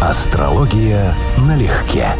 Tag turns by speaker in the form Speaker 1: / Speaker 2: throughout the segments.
Speaker 1: Астрология налегке.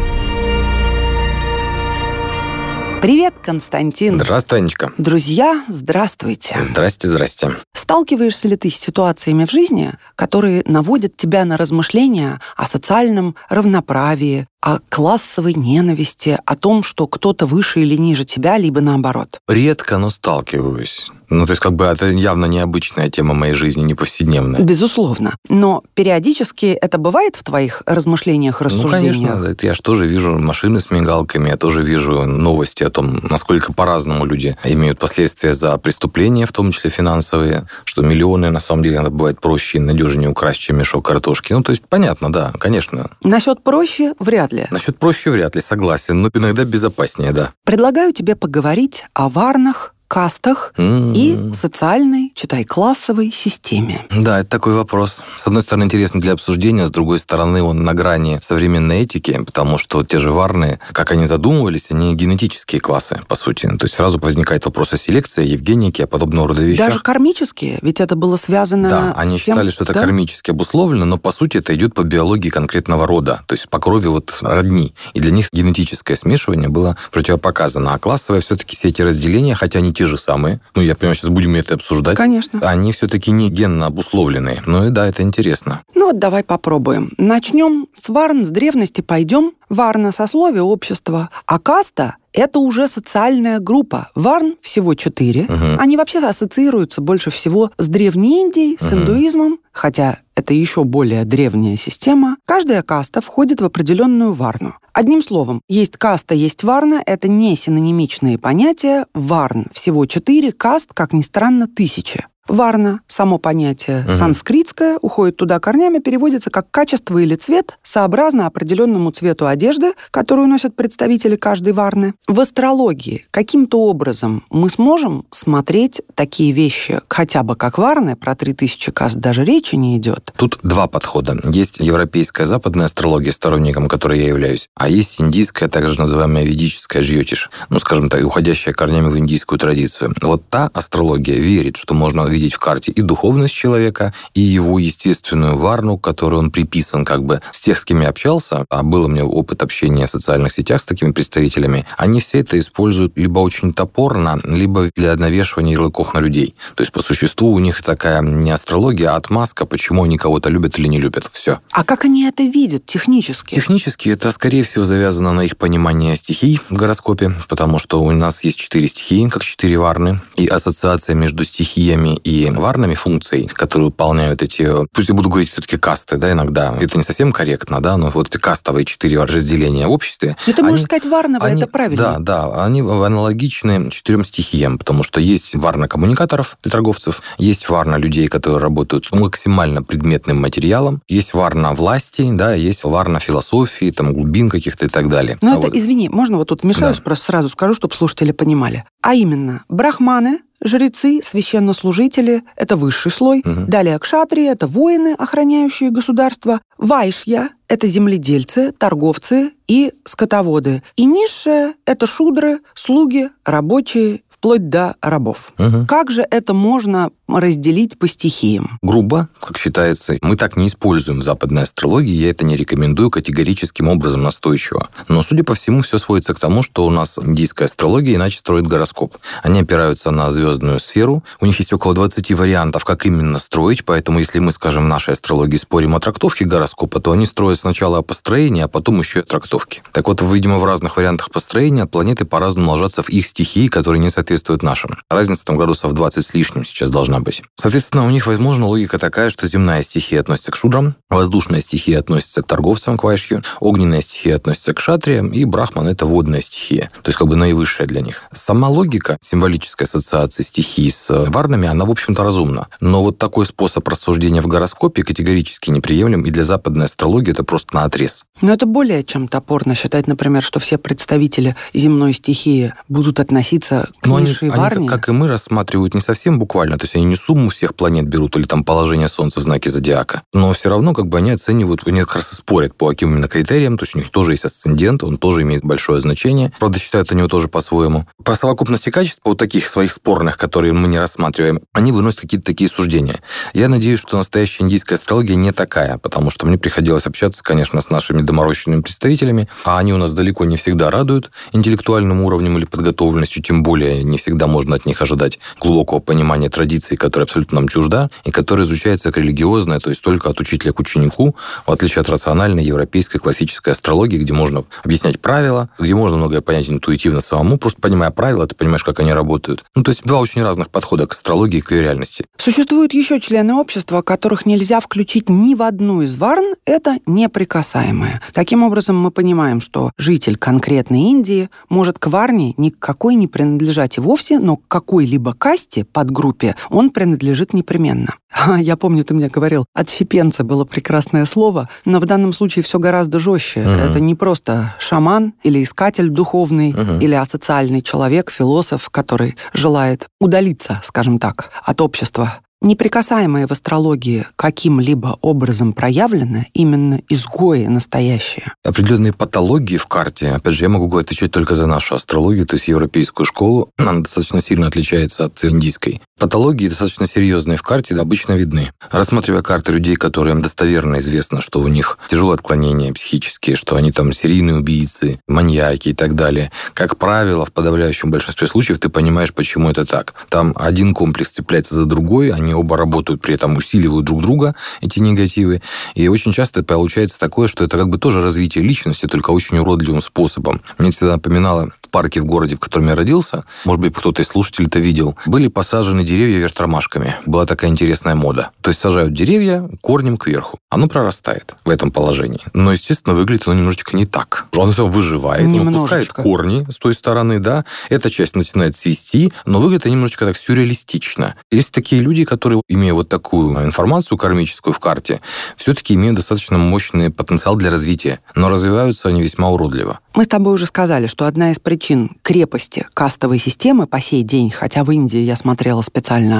Speaker 2: Привет, Константин.
Speaker 3: Здравствуй, Анечка.
Speaker 2: Друзья, здравствуйте.
Speaker 3: Здрасте, здрасте.
Speaker 2: Сталкиваешься ли ты с ситуациями в жизни, которые наводят тебя на размышления о социальном равноправии, о классовой ненависти, о том, что кто-то выше или ниже тебя, либо наоборот?
Speaker 3: Редко, но сталкиваюсь. Ну, то есть, как бы это явно необычная тема моей жизни, не повседневная.
Speaker 2: Безусловно. Но периодически это бывает в твоих размышлениях, рассуждениях?
Speaker 3: Ну, конечно. Это я же тоже вижу машины с мигалками, я тоже вижу новости о том, насколько по-разному люди имеют последствия за преступления, в том числе финансовые, что миллионы, на самом деле, надо бывает проще и надежнее украсть, чем мешок картошки. Ну, то есть, понятно, да, конечно.
Speaker 2: Насчет проще вряд ли.
Speaker 3: Насчет проще вряд ли, согласен, но иногда безопаснее, да.
Speaker 2: Предлагаю тебе поговорить о варнах, кастах mm-hmm. и социальной, читай, классовой системе.
Speaker 3: Да, это такой вопрос. С одной стороны, интересный для обсуждения, с другой стороны, он на грани современной этики, потому что те же варны, как они задумывались, они генетические классы, по сути. То есть сразу возникает вопрос о селекции, евгеники, о подобного рода вещах.
Speaker 2: Даже кармические, ведь это было связано
Speaker 3: Да, они
Speaker 2: с тем...
Speaker 3: считали, что это
Speaker 2: да?
Speaker 3: кармически обусловлено, но по сути это идет по биологии конкретного рода, то есть по крови вот родни. И для них генетическое смешивание было противопоказано. А классовое все-таки все эти разделения, хотя они те же самые. Ну, я понимаю, сейчас будем это обсуждать.
Speaker 2: Конечно.
Speaker 3: Они все-таки не генно обусловлены. Ну и да, это интересно.
Speaker 2: Ну вот давай попробуем. Начнем с варн, с древности пойдем. Варна – сословие общества, а каста – это уже социальная группа. Варн всего четыре.
Speaker 3: Мгм.
Speaker 2: Они вообще ассоциируются больше всего с Древней Индией, с
Speaker 3: Мгм.
Speaker 2: индуизмом, хотя это еще более древняя система. Каждая каста входит в определенную варну. Одним словом, есть каста, есть варна – это не синонимичные понятия. Варн всего четыре, каст, как ни странно, тысячи. Варна, само понятие
Speaker 3: Мгм.
Speaker 2: санскритское, уходит туда корнями, переводится как качество или цвет, сообразно определенному цвету одежды, которую носят представители каждой варны. В астрологии каким-то образом мы сможем смотреть такие вещи хотя бы как варны, про 3000 каст даже речи не идет.
Speaker 3: Тут два подхода. Есть европейская западная астрология, сторонником которой я являюсь, а есть индийская, также называемая ведическая жьотиш, ну, скажем так, уходящая корнями в индийскую традицию. Вот та астрология верит, что можно видеть в карте и духовность человека, и его естественную варну, которой он приписан как бы с тех, с кем я общался, а был у меня опыт общения в социальных сетях с такими представителями, они все это используют либо очень топорно, либо для навешивания ярлыков на людей. То есть, по существу, у них такая не астрология, а отмазка, почему они кого-то любят или не любят. Все.
Speaker 2: А как они это видят технически?
Speaker 3: Технически это, скорее всего, завязано на их понимание стихий в гороскопе, потому что у нас есть четыре стихии, как четыре варны, и ассоциация между стихиями и варными функций, которые выполняют эти, пусть я буду говорить все-таки касты, да, иногда, это не совсем корректно, да, но вот эти кастовые четыре разделения в обществе.
Speaker 2: Ну, ты можешь
Speaker 3: они-
Speaker 2: сказать варновое,
Speaker 3: они-
Speaker 2: это правильно.
Speaker 3: Да, да, они аналогичны четырем стихиям, потому что есть варна коммуникаторов для торговцев, есть варна людей, которые работают максимально предметным материалом, есть варна власти, да, есть варна философии, там, глубин каких-то и так далее.
Speaker 2: Ну,
Speaker 3: А
Speaker 2: это,
Speaker 3: вот-
Speaker 2: извини, можно вот тут вмешаюсь,
Speaker 3: Да.
Speaker 2: просто сразу скажу, чтобы слушатели понимали. А именно, брахманы, жрецы, священнослужители – это высший слой.
Speaker 3: Мгм.
Speaker 2: Далее кшатрии – это воины, охраняющие государство. Вайшья – это земледельцы, торговцы и скотоводы. И низшая – это шудры, слуги, рабочие, вплоть до рабов.
Speaker 3: Мгм.
Speaker 2: Как же это можно разделить по стихиям?
Speaker 3: грубо, как считается. Мы так не используем в западной астрологии, я это не рекомендую категорическим образом настойчиво. Но, судя по всему, все сводится к тому, что у нас индийская астрология иначе строит гороскоп. Они опираются на звездную сферу, у них есть около 20 вариантов, как именно строить, поэтому если мы, скажем, в нашей астрологии спорим о трактовке гороскопа, то они строят сначала о построении, а потом еще и о трактовке. Так вот, видимо, в разных вариантах построения планеты по-разному ложатся в их стихии, которые не соответствуют нашим. Разница там градусов 20 с лишним сейчас должна быть. Соответственно, у них, возможно, логика такая, что земная стихия относится к шудрам, воздушная стихия относится к торговцам, к вайшью, огненная стихия относится к шатриям, и брахман – это водная стихия, то есть как бы наивысшая для них. Сама логика символической ассоциации стихий с варнами, она, в общем-то, разумна. Но вот такой способ рассуждения в гороскопе категорически неприемлем, и для западной астрологии это просто на отрез.
Speaker 2: Но это более чем топорно считать, например, что все представители земной стихии будут относиться к
Speaker 3: Но они,
Speaker 2: низшей
Speaker 3: они,
Speaker 2: варне.
Speaker 3: как, как и мы, рассматривают не совсем буквально, то есть они не сумму всех планет берут или там положение Солнца в знаке зодиака, но все равно как бы они оценивают, они как раз и спорят по каким именно критериям, то есть у них тоже есть асцендент, он тоже имеет большое значение. Правда, считают они его тоже по-своему. По совокупности качеств, вот таких своих спорных, которые мы не рассматриваем, они выносят какие-то такие суждения. Я надеюсь, что настоящая индийская астрология не такая, потому что мне приходилось общаться, конечно, с нашими доморощенными представителями, а они у нас далеко не всегда радуют интеллектуальным уровнем или подготовленностью, тем более не всегда можно от них ожидать глубокого понимания традиций, которая абсолютно нам чужда, и которая изучается как религиозная, то есть только от учителя к ученику, в отличие от рациональной европейской классической астрологии, где можно объяснять правила, где можно многое понять интуитивно самому, просто понимая правила, ты понимаешь, как они работают. Ну, то есть два очень разных подхода к астрологии и к ее реальности.
Speaker 2: Существуют еще члены общества, которых нельзя включить ни в одну из варн, это неприкасаемые. Таким образом, мы понимаем, что житель конкретной Индии может к варне никакой не принадлежать и вовсе, но к какой-либо касте, подгруппе, он принадлежит непременно. Я помню, ты мне говорил, отщепенца было прекрасное слово, но в данном случае все гораздо жестче. Угу. Это не просто шаман или искатель духовный, угу. или асоциальный человек, философ, который желает удалиться, скажем так, от общества неприкасаемые в астрологии каким-либо образом проявлены именно изгои настоящие.
Speaker 3: Определенные патологии в карте, опять же, я могу отвечать только за нашу астрологию, то есть европейскую школу, она достаточно сильно отличается от индийской. Патологии достаточно серьезные в карте обычно видны. Рассматривая карты людей, которым достоверно известно, что у них тяжелые отклонения психические, что они там серийные убийцы, маньяки и так далее, как правило, в подавляющем большинстве случаев ты понимаешь, почему это так. Там один комплекс цепляется за другой, они оба работают, при этом усиливают друг друга, эти негативы. И очень часто получается такое, что это как бы тоже развитие личности, только очень уродливым способом. Мне всегда напоминало в парке в городе, в котором я родился, может быть, кто-то из слушателей это видел, были посажены деревья вверх ромашками. Была такая интересная мода. То есть сажают деревья корнем кверху. Оно прорастает в этом положении. Но, естественно, выглядит оно немножечко не так. Оно все выживает, немножечко. оно пускает корни с той стороны, да. Эта часть начинает цвести, но выглядит немножечко так сюрреалистично. Есть такие люди, которые, имея вот такую информацию кармическую в карте, все-таки имеют достаточно мощный потенциал для развития, но развиваются они весьма уродливо.
Speaker 2: Мы с тобой уже сказали, что одна из причин крепости кастовой системы по сей день, хотя в Индии я смотрела специально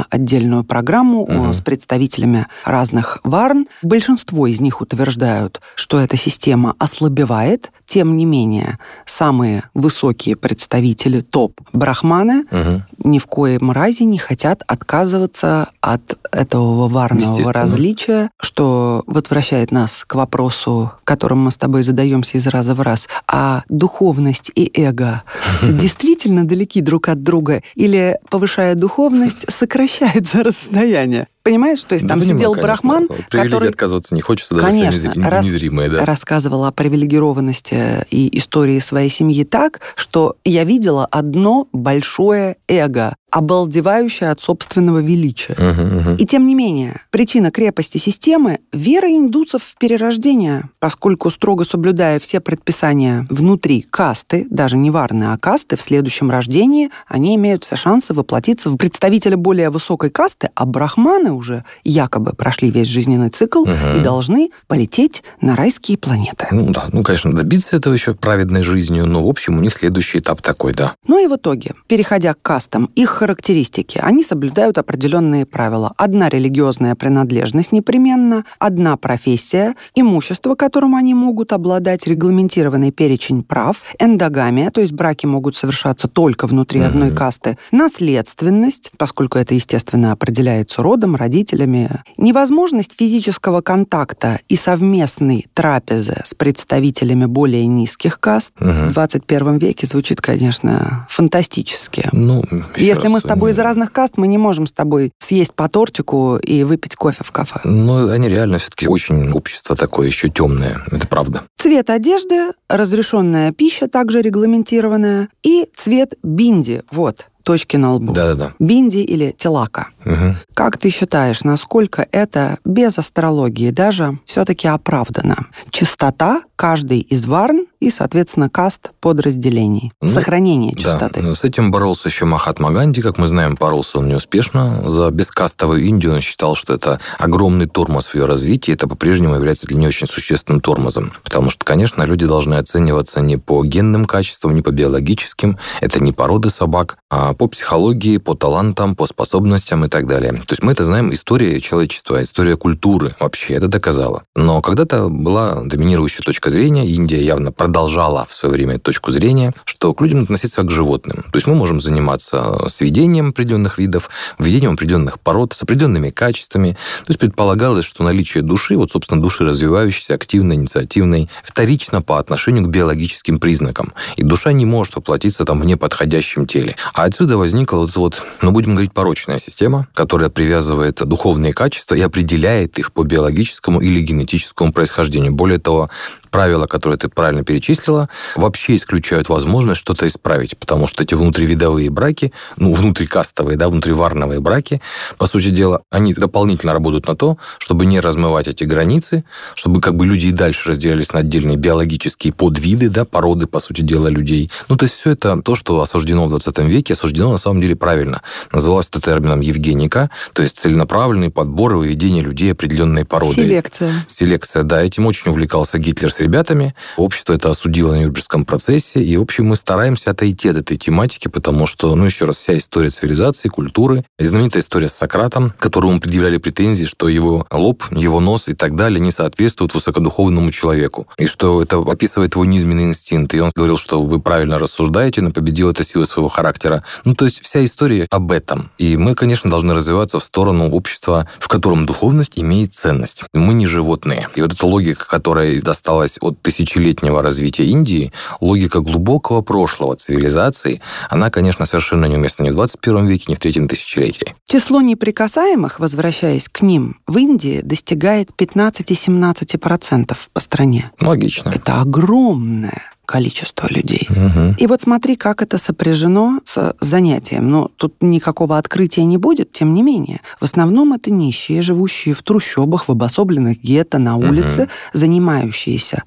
Speaker 2: отдельную программу угу. с представителями разных варн, большинство из них утверждают, что эта система ослабевает, тем не менее, самые высокие представители топ-брахманы угу. ни в коем разе не хотят отказываться от этого варного различия, что возвращает нас к вопросу, которым мы с тобой задаемся из раза в раз, а духовность и эго действительно далеки друг от друга или, повышая духовность, сокращается расстояние? Понимаешь, то есть да, там понимаю, сидел конечно. Брахман, который...
Speaker 3: отказываться не хочется, даже конечно,
Speaker 2: рас... незримое, да. рассказывал о привилегированности и истории своей семьи так, что я видела одно большое эго, обалдевающее от собственного величия. Угу, угу. И тем не менее, причина крепости системы – вера индусов в перерождение, поскольку, строго соблюдая все предписания внутри касты, даже не варны, а касты, в следующем рождении они имеют все шансы воплотиться в представителя более высокой касты, а брахманы уже якобы прошли весь жизненный цикл угу. и должны полететь на райские планеты.
Speaker 3: Ну да, ну, конечно, добиться этого еще праведной жизнью, но, в общем, у них следующий этап такой, да.
Speaker 2: Ну и в итоге, переходя к кастам, их характеристики, они соблюдают определенные правила. Одна религиозная принадлежность непременно, одна профессия, имущество, которым они могут обладать, регламентированный перечень прав, эндогамия, то есть браки могут совершаться только внутри угу. одной касты, наследственность, поскольку это, естественно, определяется родом, родителями, невозможность физического контакта и совместной трапезы с представителями более низких каст угу. в 21 веке звучит, конечно, фантастически. Ну, Если мы с тобой из разных каст, мы не можем с тобой съесть по тортику и выпить кофе в кафе.
Speaker 3: Ну, они реально все-таки очень общество такое еще темное, это правда.
Speaker 2: Цвет одежды, разрешенная пища также регламентированная и цвет бинди. Вот, точки на лбу.
Speaker 3: Да-да-да.
Speaker 2: Бинди или телака. Угу. Как ты считаешь, насколько это без астрологии даже все-таки оправдано? Чистота каждой из варн и, соответственно, каст подразделений. Ну, Сохранение чистоты.
Speaker 3: Да. С этим боролся еще Махатма Ганди. Как мы знаем, боролся он неуспешно. За бескастовую Индию он считал, что это огромный тормоз в ее развитии. Это по-прежнему является для нее очень существенным тормозом. Потому что, конечно, люди должны оцениваться не по генным качествам, не по биологическим. Это не породы собак, а по психологии, по талантам, по способностям и так так далее. То есть мы это знаем, история человечества, история культуры вообще это доказала. Но когда-то была доминирующая точка зрения, Индия явно продолжала в свое время точку зрения, что к людям относиться как к животным. То есть мы можем заниматься сведением определенных видов, введением определенных пород с определенными качествами. То есть предполагалось, что наличие души, вот, собственно, души развивающейся, активной, инициативной, вторично по отношению к биологическим признакам. И душа не может воплотиться там в неподходящем теле. А отсюда возникла вот эта вот, ну, будем говорить, порочная система, которая привязывает духовные качества и определяет их по биологическому или генетическому происхождению. Более того, правила, которые ты правильно перечислила, вообще исключают возможность что-то исправить, потому что эти внутривидовые браки, ну, внутрикастовые, да, внутриварновые браки, по сути дела, они дополнительно работают на то, чтобы не размывать эти границы, чтобы как бы люди и дальше разделялись на отдельные биологические подвиды, да, породы, по сути дела, людей. Ну, то есть все это то, что осуждено в 20 веке, осуждено на самом деле правильно. Называлось это термином Евгеника, то есть целенаправленный подбор и выведение людей определенной породы.
Speaker 2: Селекция.
Speaker 3: Селекция, да. Этим очень увлекался Гитлер ребятами. Общество это осудило на Нюрнбергском процессе. И, в общем, мы стараемся отойти от этой тематики, потому что, ну, еще раз, вся история цивилизации, культуры, и знаменитая история с Сократом, которому предъявляли претензии, что его лоб, его нос и так далее не соответствуют высокодуховному человеку. И что это описывает его низменный инстинкт. И он говорил, что вы правильно рассуждаете, но победил это сила своего характера. Ну, то есть вся история об этом. И мы, конечно, должны развиваться в сторону общества, в котором духовность имеет ценность. Мы не животные. И вот эта логика, которая досталась отличалась от тысячелетнего развития Индии, логика глубокого прошлого цивилизации, она, конечно, совершенно неуместна ни в 21 веке, ни в третьем тысячелетии.
Speaker 2: Число неприкасаемых, возвращаясь к ним, в Индии достигает 15-17% по стране.
Speaker 3: Логично.
Speaker 2: Это огромное количество людей.
Speaker 3: Угу.
Speaker 2: И вот смотри, как это сопряжено с занятием. Ну, тут никакого открытия не будет, тем не менее. В основном это нищие, живущие в трущобах, в обособленных гетто, на улице, угу. занимающиеся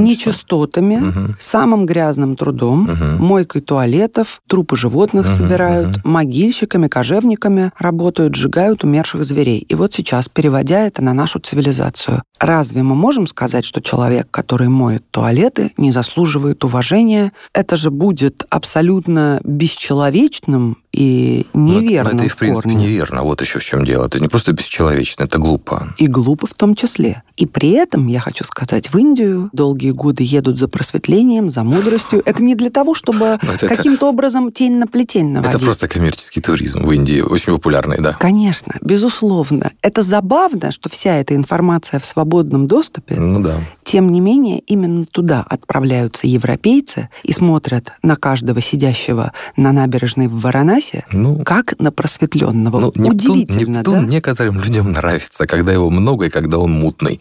Speaker 2: нечистотами, угу. самым грязным трудом, угу. мойкой туалетов, трупы животных угу. собирают, угу. могильщиками, кожевниками работают, сжигают умерших зверей. И вот сейчас, переводя это на нашу цивилизацию, разве мы можем сказать, что человек, который моет туалеты, не заслуживает заслуживает уважения, это же будет абсолютно бесчеловечным и неверно.
Speaker 3: Но это и в принципе корне. неверно. Вот еще в чем дело. Это не просто бесчеловечно, это глупо.
Speaker 2: И глупо в том числе. И при этом, я хочу сказать, в Индию долгие годы едут за просветлением, за мудростью. Это не для того, чтобы каким-то образом тень на плетень наводить.
Speaker 3: Это просто коммерческий туризм в Индии, очень популярный, да.
Speaker 2: Конечно, безусловно. Это забавно, что вся эта информация в свободном доступе.
Speaker 3: Ну да.
Speaker 2: Тем не менее, именно туда отправляются европейцы и смотрят на каждого сидящего на набережной в Варанаси Васе ну, как на просветленного. Ну, Нептун, Удивительно,
Speaker 3: Нептун
Speaker 2: да?
Speaker 3: некоторым людям нравится, когда его много и когда он мутный.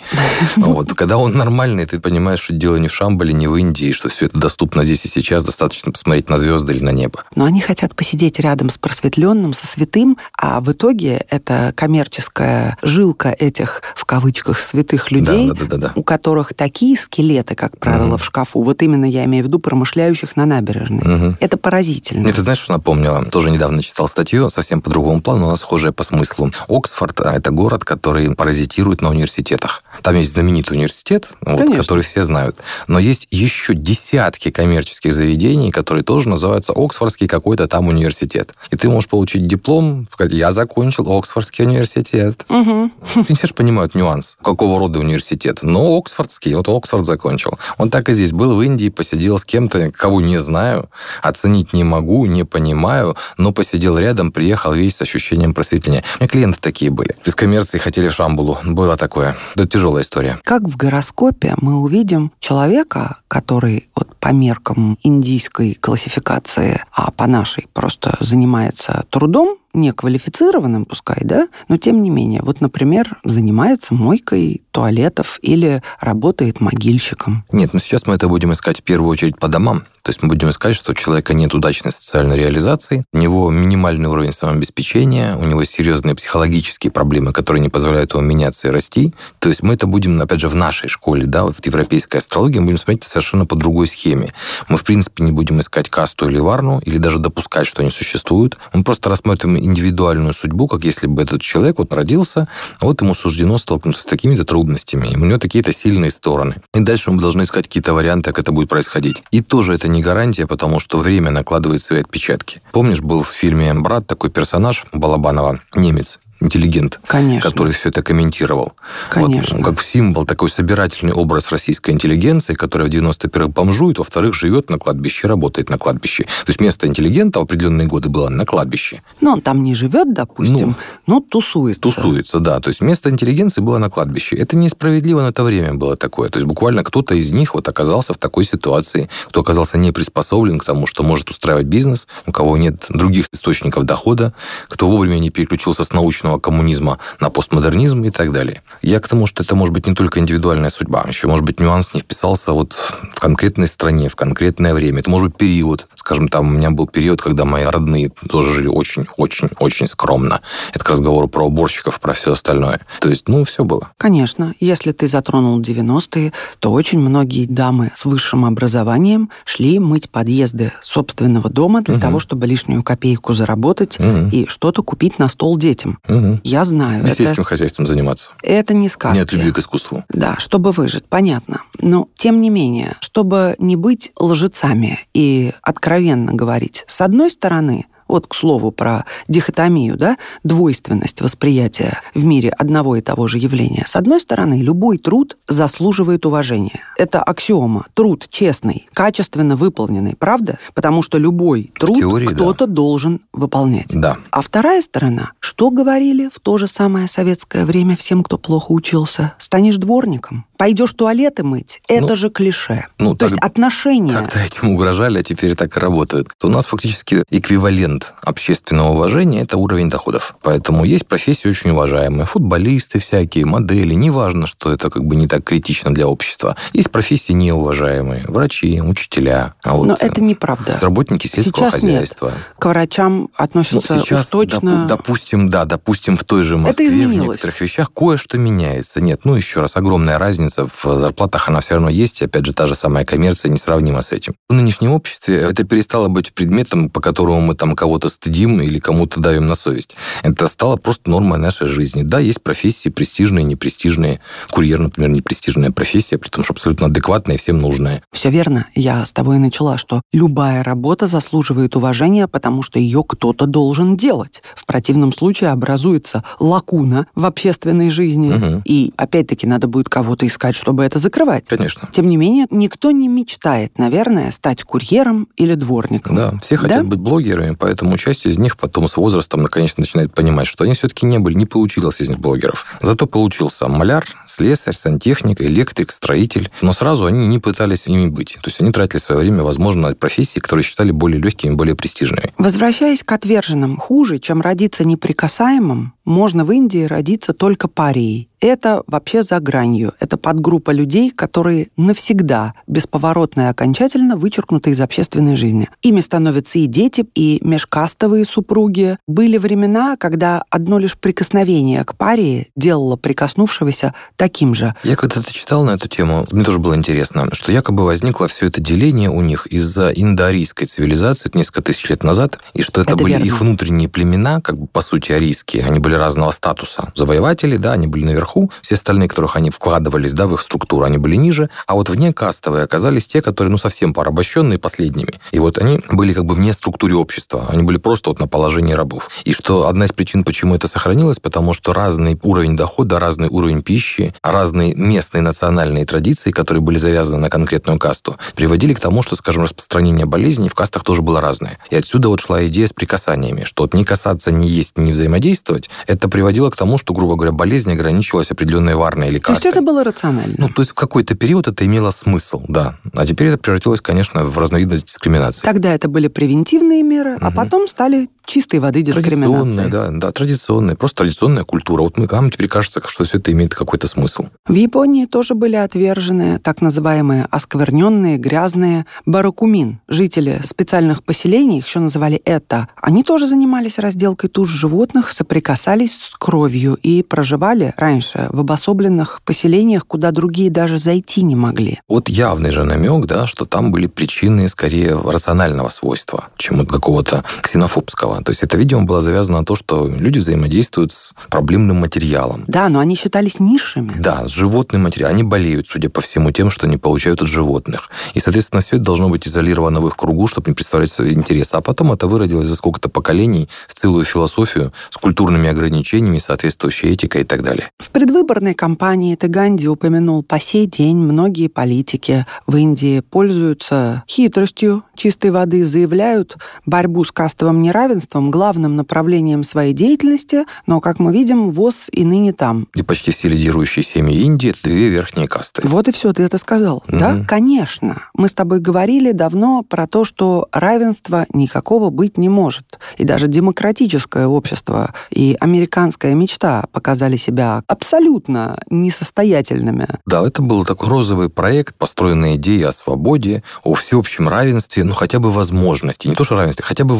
Speaker 3: Вот. Когда он нормальный, ты понимаешь, что дело не в Шамбале, не в Индии, что все это доступно здесь и сейчас, достаточно посмотреть на звезды или на небо.
Speaker 2: Но они хотят посидеть рядом с просветленным, со святым, а в итоге это коммерческая жилка этих, в кавычках, святых людей, да, да, да, да, у которых такие скелеты, как правило, угу. в шкафу. Вот именно я имею в виду промышляющих на набережной. Угу. Это поразительно.
Speaker 3: Это знаешь, что напомнило? Тоже недавно читал статью, совсем по другому плану, но схожая по смыслу. Оксфорд а, – это город, который паразитирует на университетах. Там есть знаменитый университет, вот, который все знают. Но есть еще десятки коммерческих заведений, которые тоже называются Оксфордский какой-то там университет. И ты можешь получить диплом, сказать, я закончил Оксфордский университет.
Speaker 2: Угу.
Speaker 3: Не все же понимают нюанс, какого рода университет. Но Оксфордский, вот Оксфорд закончил. Он так и здесь был в Индии, посидел с кем-то, кого не знаю, оценить не могу, не понимаю, но посидел рядом, приехал весь с ощущением просветления. У меня клиенты такие были. Из коммерции хотели Шамбулу. Было такое. Это тяжелая история.
Speaker 2: Как в гороскопе мы увидим человека, который вот по меркам индийской классификации, а по нашей просто занимается трудом, неквалифицированным, пускай, да, но тем не менее, вот, например, занимается мойкой туалетов или работает могильщиком.
Speaker 3: Нет, но сейчас мы это будем искать в первую очередь по домам. То есть мы будем искать, что у человека нет удачной социальной реализации, у него минимальный уровень самообеспечения, у него серьезные психологические проблемы, которые не позволяют ему меняться и расти. То есть мы это будем, опять же, в нашей школе, да, вот в европейской астрологии, мы будем смотреть совершенно по другой схеме. Мы, в принципе, не будем искать касту или варну, или даже допускать, что они существуют. Мы просто рассмотрим индивидуальную судьбу, как если бы этот человек вот родился, вот ему суждено столкнуться с такими-то трудностями, у него такие-то сильные стороны. И дальше мы должны искать какие-то варианты, как это будет происходить. И тоже это не гарантия, потому что время накладывает свои отпечатки. Помнишь, был в фильме «Брат» такой персонаж Балабанова, немец, интеллигент,
Speaker 2: Конечно.
Speaker 3: который все это комментировал.
Speaker 2: Конечно.
Speaker 3: Вот, как символ, такой собирательный образ российской интеллигенции, которая в 91-х бомжует, во-вторых, живет на кладбище, работает на кладбище. То есть место интеллигента в определенные годы было на кладбище.
Speaker 2: Но он там не живет, допустим, но тусуется.
Speaker 3: Тусуется, да. То есть место интеллигенции было на кладбище. Это несправедливо на то время было такое. То есть буквально кто-то из них вот оказался в такой ситуации, кто оказался не приспособлен к тому, что может устраивать бизнес, у кого нет других источников дохода, кто вовремя не переключился с научного коммунизма на постмодернизм и так далее. Я к тому, что это может быть не только индивидуальная судьба, еще может быть нюанс не вписался вот в конкретной стране, в конкретное время. Это может быть период. Скажем, там у меня был период, когда мои родные тоже жили очень-очень-очень скромно. Это к разговору про уборщиков, про все остальное. То есть, ну, все было.
Speaker 2: Конечно, если ты затронул 90-е, то очень многие дамы с высшим образованием шли мыть подъезды собственного дома для
Speaker 3: Мгм.
Speaker 2: того, чтобы лишнюю копейку заработать
Speaker 3: Мгм.
Speaker 2: и что-то купить на стол детям.
Speaker 3: Мгм.
Speaker 2: Я знаю,
Speaker 3: И сельским
Speaker 2: это,
Speaker 3: хозяйством заниматься.
Speaker 2: это не сказки.
Speaker 3: Не от любви к искусству.
Speaker 2: Да, чтобы выжить, понятно. Но, тем не менее, чтобы не быть лжецами и откровенно говорить, с одной стороны, вот, к слову, про дихотомию, да, двойственность восприятия в мире одного и того же явления. С одной стороны, любой труд заслуживает уважения. Это аксиома. Труд честный, качественно выполненный, правда? Потому что любой труд
Speaker 3: теории, да.
Speaker 2: кто-то должен выполнять.
Speaker 3: Да.
Speaker 2: А вторая сторона, что говорили в то же самое советское время всем, кто плохо учился? Станешь дворником, пойдешь туалеты мыть. Это
Speaker 3: Ну,
Speaker 2: же клише.
Speaker 3: ну,
Speaker 2: то есть
Speaker 3: так-
Speaker 2: отношения.
Speaker 3: Когда этим угрожали, а теперь так и работают. То у нас фактически эквивалент общественного уважения – это уровень доходов. Поэтому есть профессии очень уважаемые. Футболисты всякие, модели. Неважно, что это как бы не так критично для общества. Есть профессии неуважаемые. Врачи, учителя. А вот
Speaker 2: Но это неправда.
Speaker 3: Работники сельского
Speaker 2: Сейчас нет.
Speaker 3: хозяйства.
Speaker 2: К врачам
Speaker 3: Ну,
Speaker 2: относятся
Speaker 3: сейчас,
Speaker 2: уж точно...
Speaker 3: допу- допустим, да, допустим, в той же Москве в некоторых вещах кое-что меняется. Нет, ну еще раз, огромная разница в зарплатах, она все равно есть, и опять же, та же самая коммерция несравнима с этим. В нынешнем обществе это перестало быть предметом, по которому мы там кого-то стыдим или кому-то давим на совесть. Это стало просто нормой нашей жизни. Да, есть профессии престижные, непрестижные. Курьер, например, непрестижная профессия, при том, что абсолютно адекватная и всем нужная.
Speaker 2: Все верно. Я с тобой и начала, что любая работа заслуживает уважения, потому что ее кто-то должен делать. В противном случае образуется лакуна в общественной жизни.
Speaker 3: Мгм.
Speaker 2: И опять-таки надо будет кого-то искать, чтобы это закрывать.
Speaker 3: Конечно.
Speaker 2: Тем не менее, никто не мечтает, наверное, стать курьером или дворником.
Speaker 3: Да, все хотят
Speaker 2: Да?
Speaker 3: быть блогерами, поэтому часть из них потом с возрастом наконец начинает понимать, что они все-таки не были, не получилось из них блогеров. Зато получился маляр, слесарь, сантехник, электрик, строитель. Но сразу они не пытались ими быть. То есть они тратили свое время, возможно, на профессии, которые считали более легкими, более престижными.
Speaker 2: Возвращаясь к отверженным, хуже, чем родиться неприкасаемым, можно в Индии родиться только парией. Это вообще за гранью. Это подгруппа людей, которые навсегда, бесповоротно и окончательно вычеркнуты из общественной жизни. Ими становятся и дети, и межкастовые супруги. Были времена, когда одно лишь прикосновение к парии делало прикоснувшегося таким же.
Speaker 3: Я когда-то читал на эту тему, мне тоже было интересно, что якобы возникло все это деление у них из-за индоарийской цивилизации несколько тысяч лет назад, и что это,
Speaker 2: Это
Speaker 3: были
Speaker 2: верно.
Speaker 3: их внутренние племена, как бы по сути арийские, они были разного статуса. Завоеватели, да, они были наверху, все остальные, которых они вкладывались, да, в их структуру, они были ниже, а вот вне кастовые оказались те, которые, ну, совсем порабощенные последними. И вот они были как бы вне структуры общества, они были просто вот на положении рабов. И что одна из причин, почему это сохранилось, потому что разный уровень дохода, разный уровень пищи, разные местные национальные традиции, которые были завязаны на конкретную касту, приводили к тому, что, скажем, распространение болезней в кастах тоже было разное. И отсюда вот шла идея с прикасаниями, что вот не касаться, не есть, не взаимодействовать, это приводило к тому, что, грубо говоря, болезнь ограничивалась определенной варной или
Speaker 2: То есть
Speaker 3: кастой.
Speaker 2: это было рационально.
Speaker 3: Ну, то есть в какой-то период это имело смысл, да. А теперь это превратилось, конечно, в разновидность дискриминации.
Speaker 2: Тогда это были превентивные меры, а
Speaker 3: Мгм.
Speaker 2: потом стали чистой воды дискриминацией.
Speaker 3: Традиционная, да, да, традиционная, просто традиционная культура. Вот мы, нам теперь кажется, что все это имеет какой-то смысл.
Speaker 2: В Японии тоже были отвержены так называемые оскверненные, грязные баракумин. Жители специальных поселений, их еще называли это, они тоже занимались разделкой туш животных, соприкасались с кровью и проживали раньше в обособленных поселениях, куда другие даже зайти не могли.
Speaker 3: Вот явный же намек, да, что там были причины скорее рационального свойства, чем вот какого-то ксенофобского. Равенства. То есть это, видимо, было завязано на то, что люди взаимодействуют с проблемным материалом.
Speaker 2: Да, но они считались низшими.
Speaker 3: Да, с животным материалом. Они болеют, судя по всему, тем, что они получают от животных. И, соответственно, все это должно быть изолировано в их кругу, чтобы не представлять свои интересы. А потом это выродилось за сколько-то поколений в целую философию с культурными ограничениями, соответствующей этикой и так далее.
Speaker 2: В предвыборной кампании Таганди упомянул по сей день многие политики в Индии пользуются хитростью чистой воды, заявляют борьбу с кастовым неравенством главным направлением своей деятельности, но, как мы видим, ВОЗ и ныне там.
Speaker 3: И почти все лидирующие семьи Индии – две верхние касты.
Speaker 2: Вот и все, ты это сказал. Mm-hmm. Да, конечно. Мы с тобой говорили давно про то, что равенства никакого быть не может. И даже демократическое общество и американская мечта показали себя абсолютно несостоятельными.
Speaker 3: Да, это был такой розовый проект, построенный идеей о свободе, о всеобщем равенстве, ну хотя бы возможности. Не то, что равенстве, хотя бы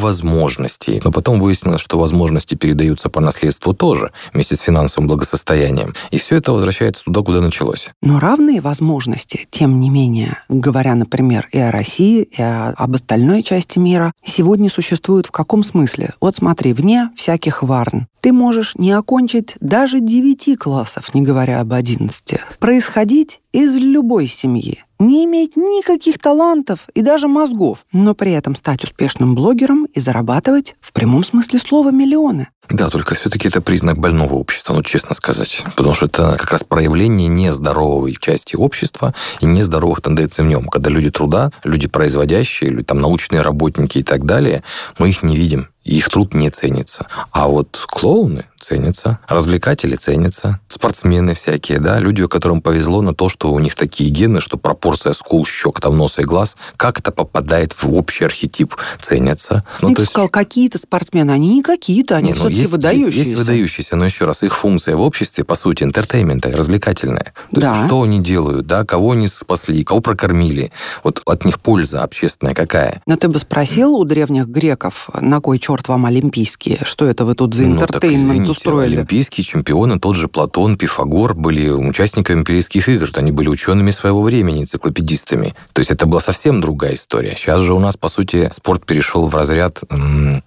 Speaker 3: возможностей. Но потом выяснилось, что возможности передаются по наследству тоже, вместе с финансовым благосостоянием. И все это возвращается туда, куда началось.
Speaker 2: Но равные возможности, тем не менее, говоря, например, и о России, и о, об остальной части мира, сегодня существуют в каком смысле? Вот смотри, вне всяких варн. Ты можешь не окончить даже девяти классов, не говоря об одиннадцати. Происходить из любой семьи не иметь никаких талантов и даже мозгов, но при этом стать успешным блогером и зарабатывать в прямом смысле слова миллионы.
Speaker 3: Да, только все-таки это признак больного общества, ну, честно сказать. Потому что это как раз проявление нездоровой части общества и нездоровых тенденций в нем. Когда люди труда, люди производящие, люди, там, научные работники и так далее, мы их не видим их труд не ценится. А вот клоуны ценятся, развлекатели ценятся, спортсмены всякие, да, люди, которым повезло на то, что у них такие гены, что пропорция скул, щек, там, носа и глаз как-то попадает в общий архетип, ценятся.
Speaker 2: Ну, ну ты есть... сказал, какие-то спортсмены, они не какие-то, они не, ну, все-таки есть, выдающиеся.
Speaker 3: Есть выдающиеся, но еще раз, их функция в обществе, по сути, entertainment а, развлекательная. То да. есть, что они делают, да, кого они спасли, кого прокормили, вот от них польза общественная какая.
Speaker 2: Но ты бы спросил у древних греков, на кой черт черт вам олимпийские? Что это вы тут за интертеймент ну, устроили?
Speaker 3: Олимпийские чемпионы, тот же Платон, Пифагор были участниками Олимпийских игр. Они были учеными своего времени, энциклопедистами. То есть это была совсем другая история. Сейчас же у нас, по сути, спорт перешел в разряд,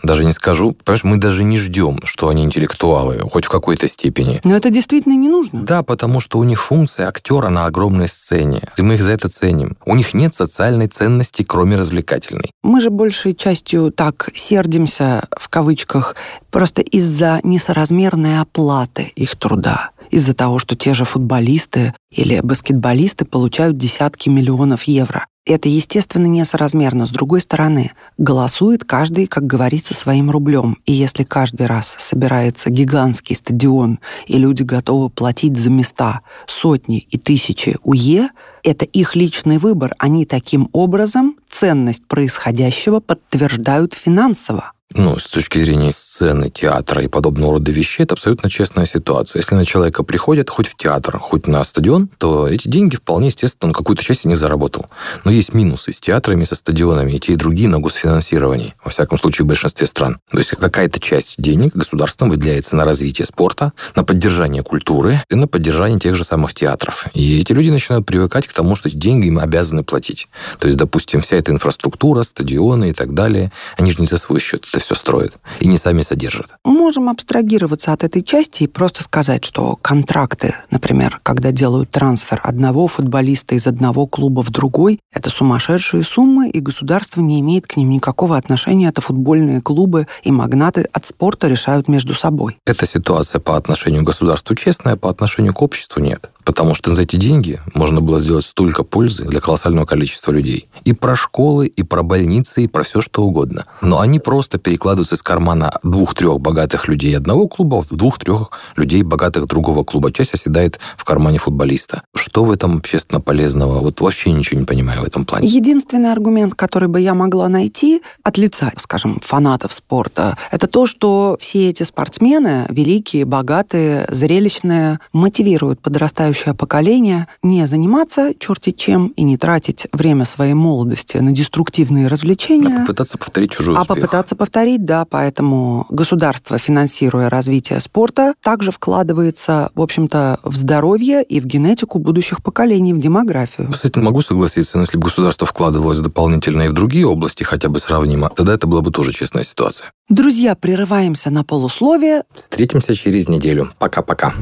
Speaker 3: даже не скажу, понимаешь, мы даже не ждем, что они интеллектуалы, хоть в какой-то степени.
Speaker 2: Но это действительно не нужно.
Speaker 3: Да, потому что у них функция актера на огромной сцене. И мы их за это ценим. У них нет социальной ценности, кроме развлекательной.
Speaker 2: Мы же большей частью так сердимся в кавычках, просто из-за несоразмерной оплаты их труда из-за того, что те же футболисты или баскетболисты получают десятки миллионов евро. Это, естественно, несоразмерно. С другой стороны, голосует каждый, как говорится, своим рублем. И если каждый раз собирается гигантский стадион, и люди готовы платить за места сотни и тысячи УЕ, это их личный выбор. Они таким образом ценность происходящего подтверждают финансово
Speaker 3: ну, с точки зрения сцены, театра и подобного рода вещей, это абсолютно честная ситуация. Если на человека приходят хоть в театр, хоть на стадион, то эти деньги вполне естественно, он какую-то часть из них заработал. Но есть минусы с театрами, со стадионами, и те, и другие на госфинансировании, во всяком случае, в большинстве стран. То есть какая-то часть денег государством выделяется на развитие спорта, на поддержание культуры и на поддержание тех же самых театров. И эти люди начинают привыкать к тому, что эти деньги им обязаны платить. То есть, допустим, вся эта инфраструктура, стадионы и так далее, они же не за свой счет это все строят и не сами содержат.
Speaker 2: Можем абстрагироваться от этой части и просто сказать, что контракты, например, когда делают трансфер одного футболиста из одного клуба в другой, это сумасшедшие суммы, и государство не имеет к ним никакого отношения. Это футбольные клубы и магнаты от спорта решают между собой.
Speaker 3: Эта ситуация по отношению к государству честная, по отношению к обществу нет. Потому что за эти деньги можно было сделать столько пользы для колоссального количества людей. И про школы, и про больницы, и про все что угодно. Но они просто перекладываются из кармана двух-трех богатых людей одного клуба в двух-трех людей богатых другого клуба. Часть оседает в кармане футболиста. Что в этом общественно полезного? Вот вообще ничего не понимаю в этом плане.
Speaker 2: Единственный аргумент, который бы я могла найти от лица, скажем, фанатов спорта, это то, что все эти спортсмены, великие, богатые, зрелищные, мотивируют подрастающих будущее поколение не заниматься черти чем и не тратить время своей молодости на деструктивные развлечения.
Speaker 3: А попытаться повторить чужой
Speaker 2: а
Speaker 3: успех.
Speaker 2: попытаться повторить, да, поэтому государство, финансируя развитие спорта, также вкладывается, в общем-то, в здоровье и в генетику будущих поколений, в демографию.
Speaker 3: Кстати, могу согласиться, но если бы государство вкладывалось дополнительно и в другие области, хотя бы сравнимо, тогда это была бы тоже честная ситуация.
Speaker 2: Друзья, прерываемся на полусловие.
Speaker 3: Встретимся через неделю. Пока-пока.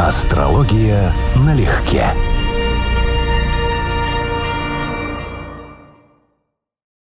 Speaker 1: Астрология налегке.